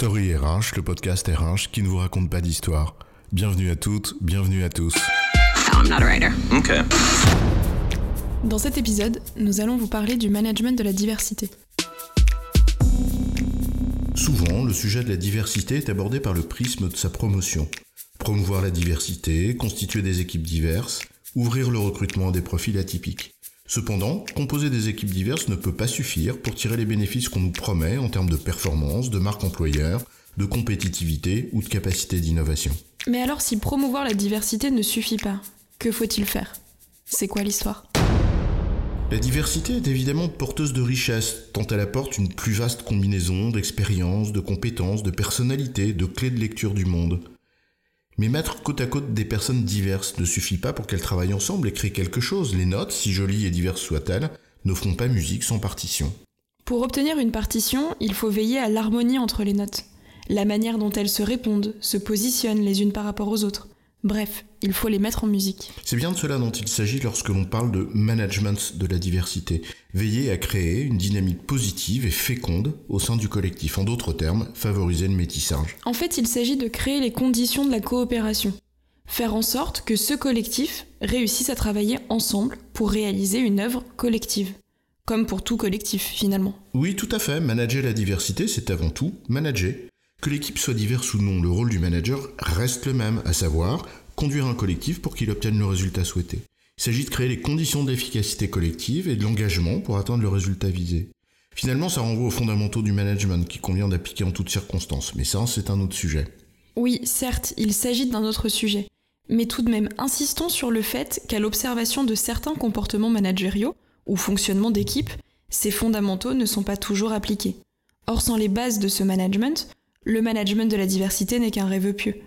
Story RH, le podcast RH qui ne vous raconte pas d'histoire. Bienvenue à toutes, bienvenue à tous. I'm not a writer. Okay. Dans cet épisode, nous allons vous parler du management de la diversité. Souvent, le sujet de la diversité est abordé par le prisme de sa promotion. Promouvoir la diversité, constituer des équipes diverses, ouvrir le recrutement à des profils atypiques. Cependant, composer des équipes diverses ne peut pas suffire pour tirer les bénéfices qu'on nous promet en termes de performance, de marque employeur, de compétitivité ou de capacité d'innovation. Mais alors si promouvoir la diversité ne suffit pas, que faut-il faire? C'est quoi l'histoire? La diversité est évidemment porteuse de richesses, tant elle apporte une plus vaste combinaison d'expériences, de compétences, de personnalités, de clés de lecture du monde. Mais mettre côte à côte des personnes diverses ne suffit pas pour qu'elles travaillent ensemble et créent quelque chose. Les notes, si jolies et diverses soient-elles, ne font pas musique sans partition. Pour obtenir une partition, il faut veiller à l'harmonie entre les notes, la manière dont elles se répondent, se positionnent les unes par rapport aux autres. Bref, il faut les mettre en musique. C'est bien de cela dont il s'agit lorsque l'on parle de management de la diversité. Veiller à créer une dynamique positive et féconde au sein du collectif. En d'autres termes, favoriser le métissage. En fait, il s'agit de créer les conditions de la coopération. Faire en sorte que ce collectif réussisse à travailler ensemble pour réaliser une œuvre collective. Comme pour tout collectif, finalement. Oui, tout à fait. Manager la diversité, c'est avant tout manager. Que l'équipe soit diverse ou non, le rôle du manager reste le même, à savoir conduire un collectif pour qu'il obtienne le résultat souhaité. Il s'agit de créer les conditions d'efficacité collective et de l'engagement pour atteindre le résultat visé. Finalement, ça renvoie aux fondamentaux du management qui convient d'appliquer en toutes circonstances, mais ça, c'est un autre sujet. Oui, certes, il s'agit d'un autre sujet. Mais tout de même, insistons sur le fait qu'à l'observation de certains comportements managériaux, ou fonctionnement d'équipe, ces fondamentaux ne sont pas toujours appliqués. Or, sans les bases de ce management, le management de la diversité n'est qu'un rêve pieux.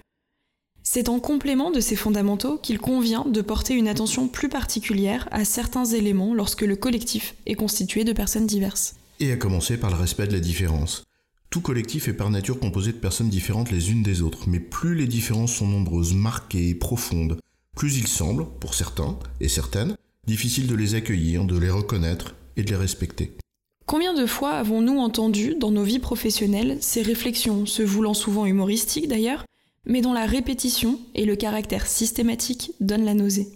C'est en complément de ces fondamentaux qu'il convient de porter une attention plus particulière à certains éléments lorsque le collectif est constitué de personnes diverses. Et à commencer par le respect de la différence. Tout collectif est par nature composé de personnes différentes les unes des autres, mais plus les différences sont nombreuses, marquées et profondes, plus il semble, pour certains et certaines, difficile de les accueillir, de les reconnaître et de les respecter. Combien de fois avons-nous entendu dans nos vies professionnelles ces réflexions, se voulant souvent humoristiques d'ailleurs, mais dont la répétition et le caractère systématique donnent la nausée?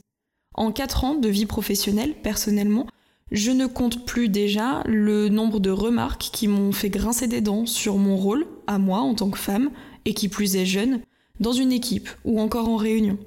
En quatre ans de vie professionnelle, personnellement, je ne compte plus déjà le nombre de remarques qui m'ont fait grincer des dents sur mon rôle, à moi en tant que femme, et qui plus est jeune, dans une équipe ou encore en réunion.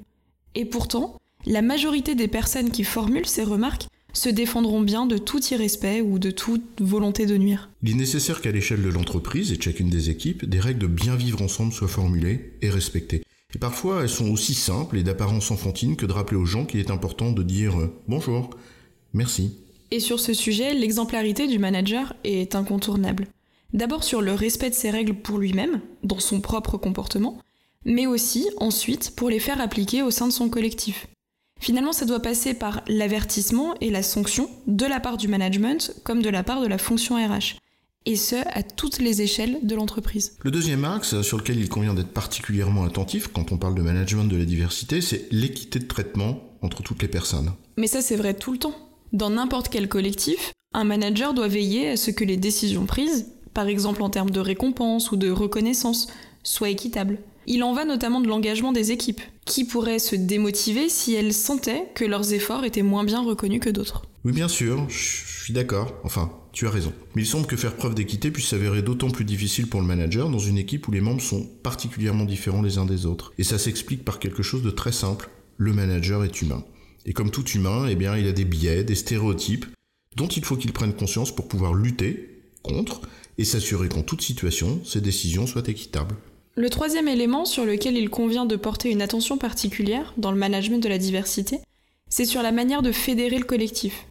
Et pourtant, la majorité des personnes qui formulent ces remarques se défendront bien de tout irrespect ou de toute volonté de nuire. Il est nécessaire qu'à l'échelle de l'entreprise et de chacune des équipes, des règles de bien vivre ensemble soient formulées et respectées. Et parfois, elles sont aussi simples et d'apparence enfantine que de rappeler aux gens qu'il est important de dire euh, bonjour, merci. Et sur ce sujet, l'exemplarité du manager est incontournable. D'abord sur le respect de ses règles pour lui-même, dans son propre comportement, mais aussi ensuite pour les faire appliquer au sein de son collectif. Finalement, ça doit passer par l'avertissement et la sanction de la part du management comme de la part de la fonction RH. Et ce, à toutes les échelles de l'entreprise. Le deuxième axe sur lequel il convient d'être particulièrement attentif quand on parle de management de la diversité, c'est l'équité de traitement entre toutes les personnes. Mais ça, c'est vrai tout le temps. Dans n'importe quel collectif, un manager doit veiller à ce que les décisions prises, par exemple en termes de récompense ou de reconnaissance, soient équitables. Il en va notamment de l'engagement des équipes, qui pourraient se démotiver si elles sentaient que leurs efforts étaient moins bien reconnus que d'autres. Oui, bien sûr, je suis d'accord. Enfin, tu as raison. Mais il semble que faire preuve d'équité puisse s'avérer d'autant plus difficile pour le manager dans une équipe où les membres sont particulièrement différents les uns des autres. Et ça s'explique par quelque chose de très simple. Le manager est humain. Et comme tout humain, eh bien, il a des biais, des stéréotypes, dont il faut qu'il prenne conscience pour pouvoir lutter contre et s'assurer qu'en toute situation, ses décisions soient équitables. Le troisième élément sur lequel il convient de porter une attention particulière dans le management de la diversité, c'est sur la manière de fédérer le collectif.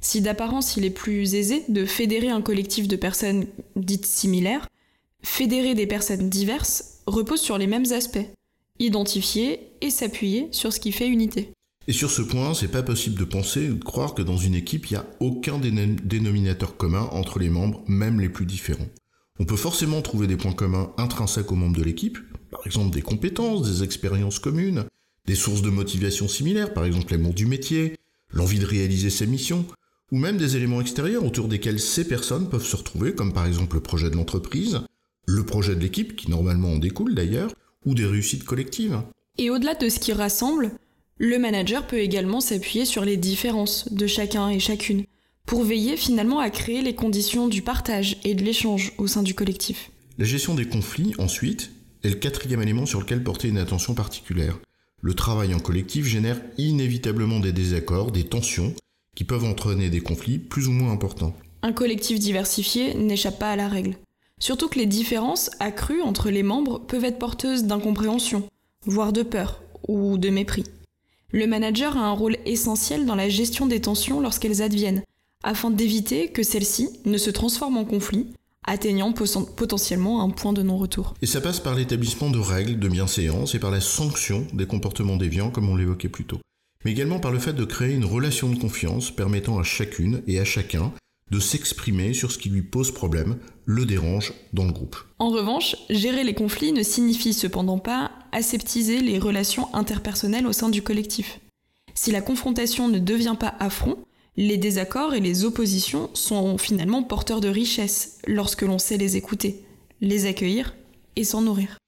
Si d'apparence il est plus aisé de fédérer un collectif de personnes dites similaires, fédérer des personnes diverses repose sur les mêmes aspects, identifier et s'appuyer sur ce qui fait unité. Et sur ce point, c'est pas possible de penser ou de croire que dans une équipe, il n'y a aucun dénominateur commun entre les membres, même les plus différents. On peut forcément trouver des points communs intrinsèques aux membres de l'équipe, par exemple des compétences, des expériences communes, des sources de motivation similaires, par exemple l'amour du métier, l'envie de réaliser ses missions, ou même des éléments extérieurs autour desquels ces personnes peuvent se retrouver, comme par exemple le projet de l'entreprise, le projet de l'équipe, qui normalement en découle d'ailleurs, ou des réussites collectives. Et au-delà de ce qui rassemble, le manager peut également s'appuyer sur les différences de chacun et chacune, pour veiller finalement à créer les conditions du partage et de l'échange au sein du collectif. La gestion des conflits, ensuite, est le quatrième élément sur lequel porter une attention particulière. Le travail en collectif génère inévitablement des désaccords, des tensions, qui peuvent entraîner des conflits plus ou moins importants. Un collectif diversifié n'échappe pas à la règle. Surtout que les différences accrues entre les membres peuvent être porteuses d'incompréhension, voire de peur ou de mépris. Le manager a un rôle essentiel dans la gestion des tensions lorsqu'elles adviennent, afin d'éviter que celles-ci ne se transforment en conflit, atteignant potentiellement un point de non-retour. Et ça passe par l'établissement de règles de bienséance et par la sanction des comportements déviants comme on l'évoquait plus tôt, mais également par le fait de créer une relation de confiance permettant à chacune et à chacun de s'exprimer sur ce qui lui pose problème, le dérange dans le groupe. En revanche, gérer les conflits ne signifie cependant pas aseptiser les relations interpersonnelles au sein du collectif. Si la confrontation ne devient pas affront, les désaccords et les oppositions sont finalement porteurs de richesse lorsque l'on sait les écouter, les accueillir et s'en nourrir.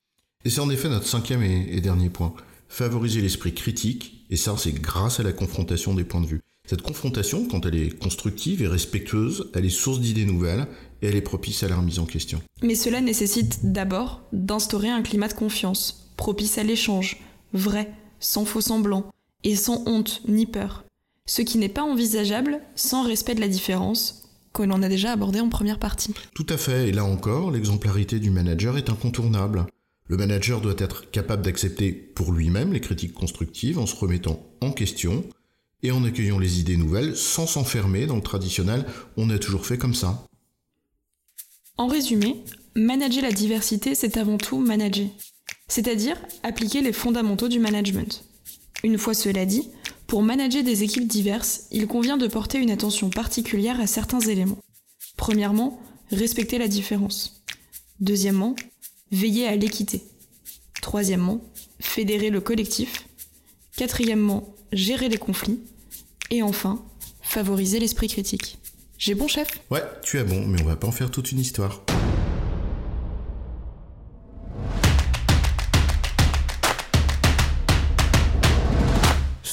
Et c'est en effet notre cinquième et, dernier point. Favoriser l'esprit critique, et ça c'est grâce à la confrontation des points de vue. Cette confrontation, quand elle est constructive et respectueuse, elle est source d'idées nouvelles et elle est propice à la remise en question. Mais cela nécessite d'abord d'instaurer un climat de confiance, propice à l'échange, vrai, sans faux semblant, et sans honte ni peur. Ce qui n'est pas envisageable sans respect de la différence, que l'on a déjà abordé en première partie. Tout à fait, et là encore, l'exemplarité du manager est incontournable. Le manager doit être capable d'accepter pour lui-même les critiques constructives en se remettant en question, et en accueillant les idées nouvelles sans s'enfermer dans le traditionnel on a toujours fait comme ça. En résumé, manager la diversité, c'est avant tout manager, c'est-à-dire appliquer les fondamentaux du management. Une fois cela dit, pour manager des équipes diverses, il convient de porter une attention particulière à certains éléments. Premièrement, respecter la différence. Deuxièmement, veiller à l'équité. Troisièmement, fédérer le collectif. Quatrièmement, gérer les conflits. Et enfin, favoriser l'esprit critique. J'ai bon chef? Ouais, tu as bon, mais on va pas en faire toute une histoire.